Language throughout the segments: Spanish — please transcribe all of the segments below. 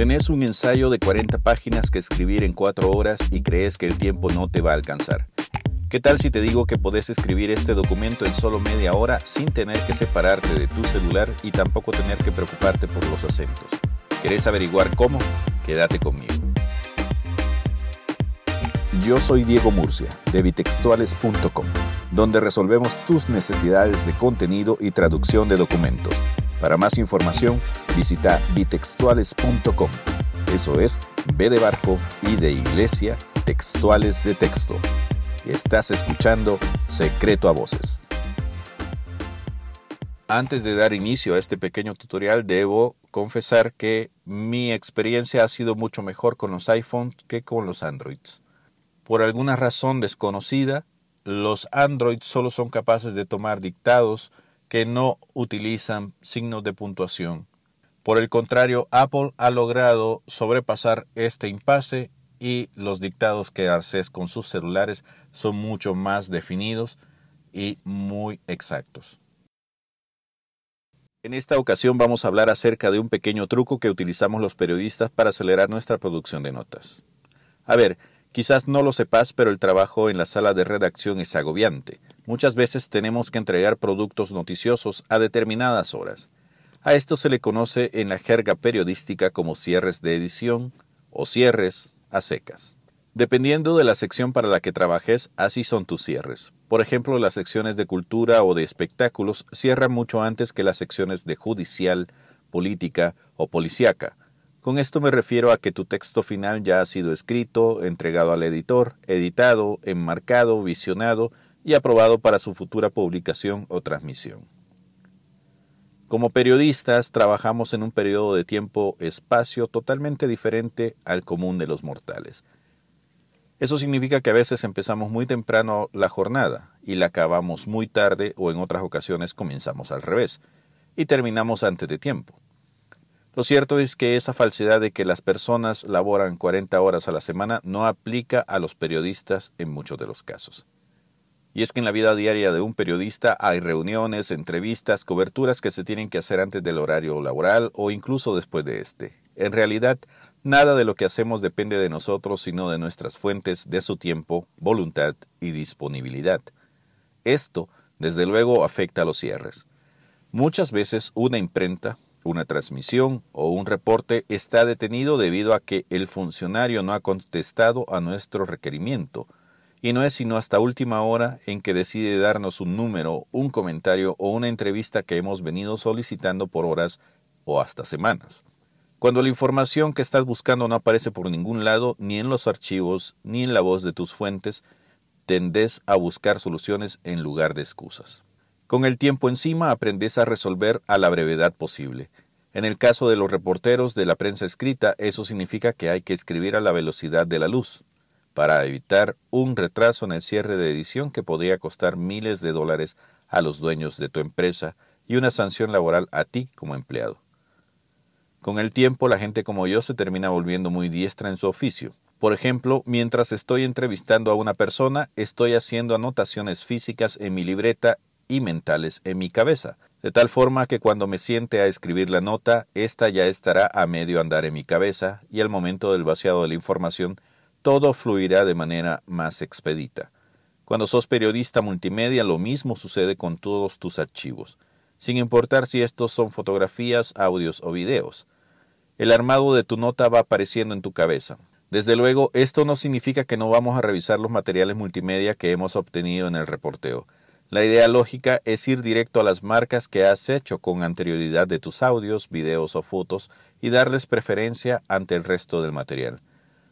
Tenés un ensayo de 40 páginas que escribir en 4 horas y crees que el tiempo no te va a alcanzar. ¿Qué tal si te digo que podés escribir este documento en solo media hora sin tener que separarte de tu celular y tampoco tener que preocuparte por los acentos? ¿Querés averiguar cómo? Quédate conmigo. Yo soy Diego Murcia, de bitextuales.com, donde resolvemos tus necesidades de contenido y traducción de documentos para más información, visita bitextuales.com. Eso es B de barco y de iglesia, textuales de texto. Estás escuchando Secreto a Voces. Antes de dar inicio a este pequeño tutorial, debo confesar que mi experiencia ha sido mucho mejor con los iPhones que con los Androids. Por alguna razón desconocida, los Androids solo son capaces de tomar dictados que no utilizan signos de puntuación. Por el contrario, Apple ha logrado sobrepasar este impasse y los dictados que haces con sus celulares son mucho más definidos y muy exactos. En esta ocasión vamos a hablar acerca de un pequeño truco que utilizamos los periodistas para acelerar nuestra producción de notas. A ver, Quizás no lo sepas, pero el trabajo en la sala de redacción es agobiante. Muchas veces tenemos que entregar productos noticiosos a determinadas horas. A esto se le conoce en la jerga periodística como cierres de edición o cierres a secas. Dependiendo de la sección para la que trabajes, así son tus cierres. Por ejemplo, las secciones de cultura o de espectáculos cierran mucho antes que las secciones de judicial, política o policíaca, con esto me refiero a que tu texto final ya ha sido escrito, entregado al editor, editado, enmarcado, visionado y aprobado para su futura publicación o transmisión. Como periodistas trabajamos en un periodo de tiempo-espacio totalmente diferente al común de los mortales. Eso significa que a veces empezamos muy temprano la jornada y la acabamos muy tarde o en otras ocasiones comenzamos al revés y terminamos antes de tiempo. Lo cierto es que esa falsedad de que las personas laboran 40 horas a la semana no aplica a los periodistas en muchos de los casos. Y es que en la vida diaria de un periodista hay reuniones, entrevistas, coberturas que se tienen que hacer antes del horario laboral o incluso después de este. En realidad, nada de lo que hacemos depende de nosotros, sino de nuestras fuentes, de su tiempo, voluntad y disponibilidad. Esto, desde luego, afecta a los cierres. Muchas veces una imprenta, una transmisión o un reporte está detenido debido a que el funcionario no ha contestado a nuestro requerimiento, y no es sino hasta última hora en que decide darnos un número, un comentario o una entrevista que hemos venido solicitando por horas o hasta semanas. Cuando la información que estás buscando no aparece por ningún lado, ni en los archivos, ni en la voz de tus fuentes, tendés a buscar soluciones en lugar de excusas. Con el tiempo encima aprendes a resolver a la brevedad posible. En el caso de los reporteros de la prensa escrita, eso significa que hay que escribir a la velocidad de la luz, para evitar un retraso en el cierre de edición que podría costar miles de dólares a los dueños de tu empresa y una sanción laboral a ti como empleado. Con el tiempo la gente como yo se termina volviendo muy diestra en su oficio. Por ejemplo, mientras estoy entrevistando a una persona, estoy haciendo anotaciones físicas en mi libreta y mentales en mi cabeza, de tal forma que cuando me siente a escribir la nota, ésta ya estará a medio andar en mi cabeza y al momento del vaciado de la información, todo fluirá de manera más expedita. Cuando sos periodista multimedia, lo mismo sucede con todos tus archivos, sin importar si estos son fotografías, audios o videos. El armado de tu nota va apareciendo en tu cabeza. Desde luego, esto no significa que no vamos a revisar los materiales multimedia que hemos obtenido en el reporteo. La idea lógica es ir directo a las marcas que has hecho con anterioridad de tus audios, videos o fotos y darles preferencia ante el resto del material.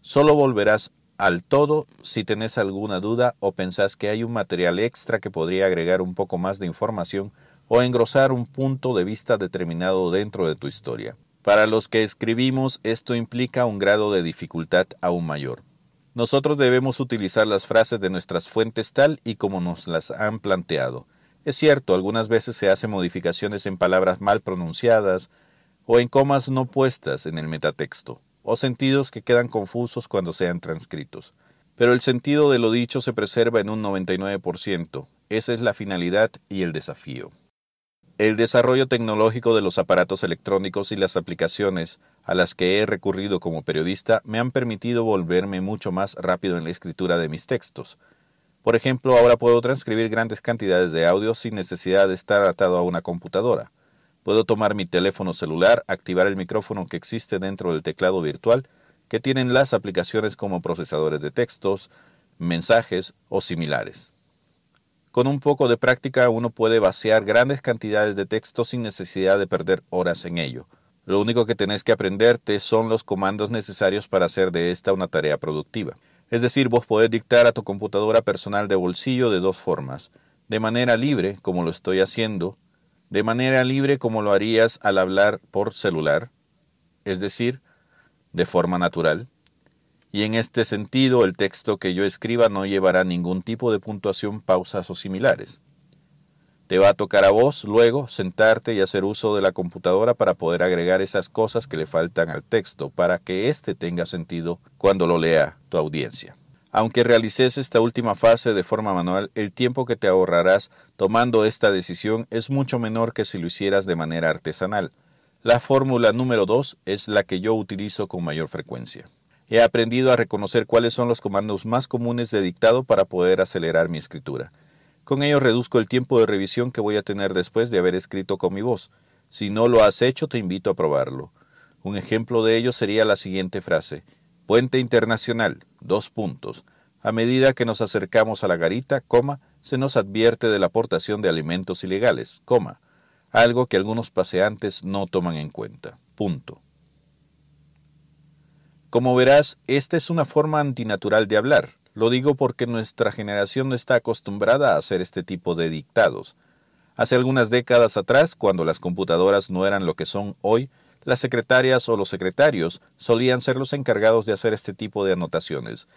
Solo volverás al todo si tenés alguna duda o pensás que hay un material extra que podría agregar un poco más de información o engrosar un punto de vista determinado dentro de tu historia. Para los que escribimos esto implica un grado de dificultad aún mayor. Nosotros debemos utilizar las frases de nuestras fuentes tal y como nos las han planteado. Es cierto, algunas veces se hacen modificaciones en palabras mal pronunciadas o en comas no puestas en el metatexto, o sentidos que quedan confusos cuando sean transcritos. Pero el sentido de lo dicho se preserva en un 99%. Esa es la finalidad y el desafío. El desarrollo tecnológico de los aparatos electrónicos y las aplicaciones a las que he recurrido como periodista me han permitido volverme mucho más rápido en la escritura de mis textos. Por ejemplo, ahora puedo transcribir grandes cantidades de audio sin necesidad de estar atado a una computadora. Puedo tomar mi teléfono celular, activar el micrófono que existe dentro del teclado virtual, que tienen las aplicaciones como procesadores de textos, mensajes o similares. Con un poco de práctica uno puede vaciar grandes cantidades de texto sin necesidad de perder horas en ello. Lo único que tenés que aprenderte son los comandos necesarios para hacer de esta una tarea productiva. Es decir, vos podés dictar a tu computadora personal de bolsillo de dos formas. De manera libre, como lo estoy haciendo, de manera libre como lo harías al hablar por celular, es decir, de forma natural, y en este sentido el texto que yo escriba no llevará ningún tipo de puntuación, pausas o similares. Te va a tocar a vos luego sentarte y hacer uso de la computadora para poder agregar esas cosas que le faltan al texto para que éste tenga sentido cuando lo lea tu audiencia. Aunque realices esta última fase de forma manual, el tiempo que te ahorrarás tomando esta decisión es mucho menor que si lo hicieras de manera artesanal. La fórmula número 2 es la que yo utilizo con mayor frecuencia. He aprendido a reconocer cuáles son los comandos más comunes de dictado para poder acelerar mi escritura. Con ello reduzco el tiempo de revisión que voy a tener después de haber escrito con mi voz. Si no lo has hecho, te invito a probarlo. Un ejemplo de ello sería la siguiente frase. Puente Internacional, dos puntos. A medida que nos acercamos a la garita, coma, se nos advierte de la aportación de alimentos ilegales, coma, algo que algunos paseantes no toman en cuenta. Punto. Como verás, esta es una forma antinatural de hablar. Lo digo porque nuestra generación no está acostumbrada a hacer este tipo de dictados. Hace algunas décadas atrás, cuando las computadoras no eran lo que son hoy, las secretarias o los secretarios solían ser los encargados de hacer este tipo de anotaciones.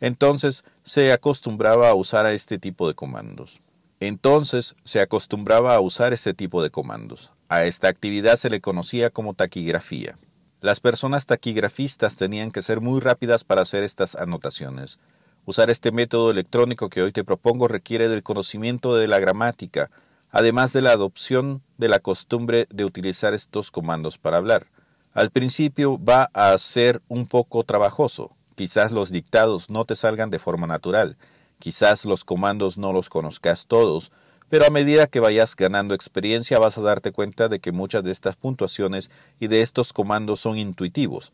Entonces se acostumbraba a usar este tipo de comandos. Entonces se acostumbraba a usar este tipo de comandos. A esta actividad se le conocía como taquigrafía. Las personas taquigrafistas tenían que ser muy rápidas para hacer estas anotaciones. Usar este método electrónico que hoy te propongo requiere del conocimiento de la gramática, además de la adopción de la costumbre de utilizar estos comandos para hablar. Al principio va a ser un poco trabajoso. Quizás los dictados no te salgan de forma natural. Quizás los comandos no los conozcas todos, pero a medida que vayas ganando experiencia vas a darte cuenta de que muchas de estas puntuaciones y de estos comandos son intuitivos.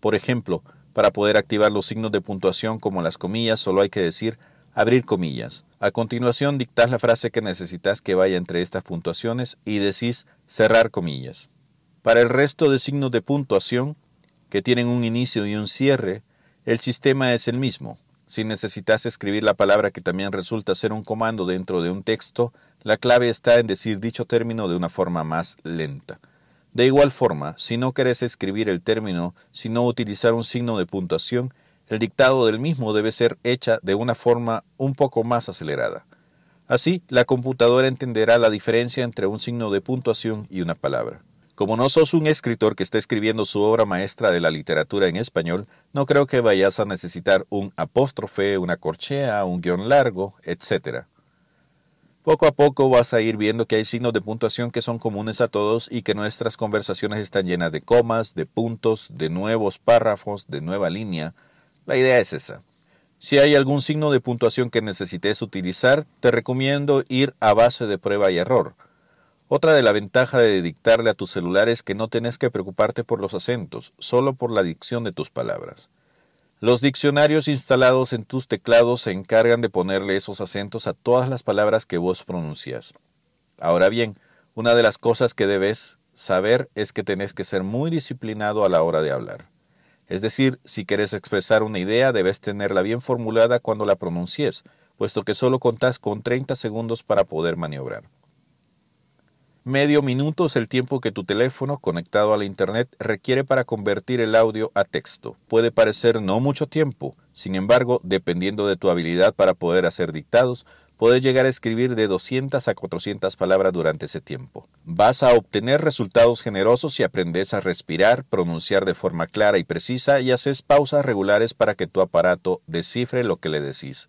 Por ejemplo, para poder activar los signos de puntuación como las comillas solo hay que decir abrir comillas. A continuación dictas la frase que necesitas que vaya entre estas puntuaciones y decís cerrar comillas. Para el resto de signos de puntuación, que tienen un inicio y un cierre, el sistema es el mismo. Si necesitas escribir la palabra que también resulta ser un comando dentro de un texto, la clave está en decir dicho término de una forma más lenta. De igual forma, si no querés escribir el término, sino utilizar un signo de puntuación, el dictado del mismo debe ser hecha de una forma un poco más acelerada. Así, la computadora entenderá la diferencia entre un signo de puntuación y una palabra. Como no sos un escritor que está escribiendo su obra maestra de la literatura en español, no creo que vayas a necesitar un apóstrofe, una corchea, un guion largo, etc. Poco a poco vas a ir viendo que hay signos de puntuación que son comunes a todos y que nuestras conversaciones están llenas de comas, de puntos, de nuevos párrafos, de nueva línea. La idea es esa. Si hay algún signo de puntuación que necesites utilizar, te recomiendo ir a base de prueba y error. Otra de la ventaja de dictarle a tu celular es que no tenés que preocuparte por los acentos, solo por la dicción de tus palabras. Los diccionarios instalados en tus teclados se encargan de ponerle esos acentos a todas las palabras que vos pronuncias. Ahora bien, una de las cosas que debes saber es que tenés que ser muy disciplinado a la hora de hablar. Es decir, si quieres expresar una idea, debes tenerla bien formulada cuando la pronuncies, puesto que solo contás con 30 segundos para poder maniobrar. Medio minuto es el tiempo que tu teléfono conectado a la Internet requiere para convertir el audio a texto. Puede parecer no mucho tiempo, sin embargo, dependiendo de tu habilidad para poder hacer dictados, puedes llegar a escribir de 200 a 400 palabras durante ese tiempo. Vas a obtener resultados generosos si aprendes a respirar, pronunciar de forma clara y precisa y haces pausas regulares para que tu aparato descifre lo que le decís.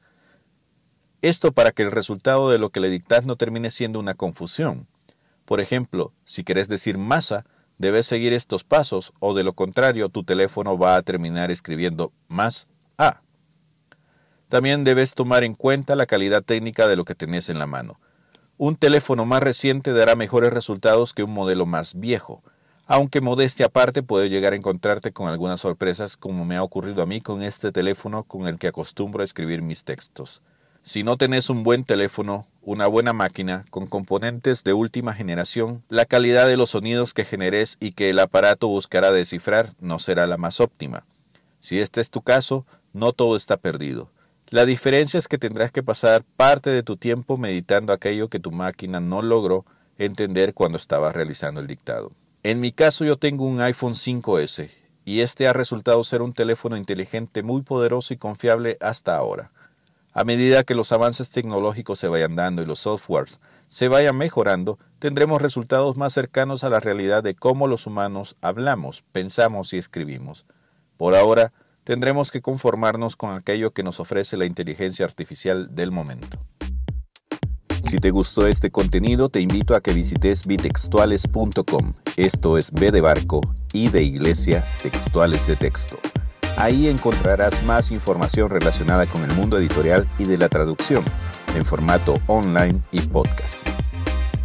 Esto para que el resultado de lo que le dictas no termine siendo una confusión. Por ejemplo, si querés decir masa, debes seguir estos pasos o de lo contrario tu teléfono va a terminar escribiendo más A. También debes tomar en cuenta la calidad técnica de lo que tenés en la mano. Un teléfono más reciente dará mejores resultados que un modelo más viejo, aunque modestia aparte puede llegar a encontrarte con algunas sorpresas como me ha ocurrido a mí con este teléfono con el que acostumbro a escribir mis textos. Si no tenés un buen teléfono, una buena máquina con componentes de última generación, la calidad de los sonidos que generes y que el aparato buscará descifrar no será la más óptima. Si este es tu caso, no todo está perdido. La diferencia es que tendrás que pasar parte de tu tiempo meditando aquello que tu máquina no logró entender cuando estaba realizando el dictado. En mi caso yo tengo un iPhone 5S y este ha resultado ser un teléfono inteligente muy poderoso y confiable hasta ahora. A medida que los avances tecnológicos se vayan dando y los softwares se vayan mejorando, tendremos resultados más cercanos a la realidad de cómo los humanos hablamos, pensamos y escribimos. Por ahora, tendremos que conformarnos con aquello que nos ofrece la inteligencia artificial del momento. Si te gustó este contenido, te invito a que visites bitextuales.com. Esto es B de barco y de iglesia, textuales de texto. Ahí encontrarás más información relacionada con el mundo editorial y de la traducción, en formato online y podcast.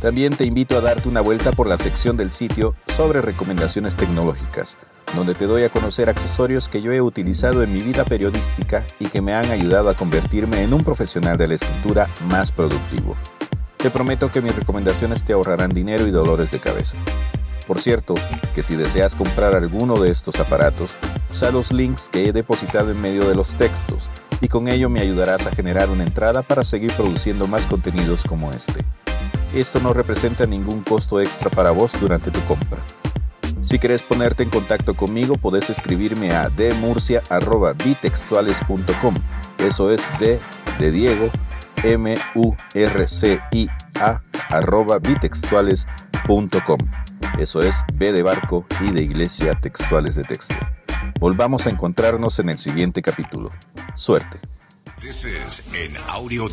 También te invito a darte una vuelta por la sección del sitio sobre recomendaciones tecnológicas donde te doy a conocer accesorios que yo he utilizado en mi vida periodística y que me han ayudado a convertirme en un profesional de la escritura más productivo. Te prometo que mis recomendaciones te ahorrarán dinero y dolores de cabeza. Por cierto, que si deseas comprar alguno de estos aparatos, usa los links que he depositado en medio de los textos y con ello me ayudarás a generar una entrada para seguir produciendo más contenidos como este. Esto no representa ningún costo extra para vos durante tu compra. Si querés ponerte en contacto conmigo, podés escribirme a demurcia.bitextuales.com. Eso es D de Diego, M-U-R-C-I-A, arroba bitextuales.com. Eso es B de barco y de iglesia textuales de texto. Volvamos a encontrarnos en el siguiente capítulo. Suerte. This is Audio.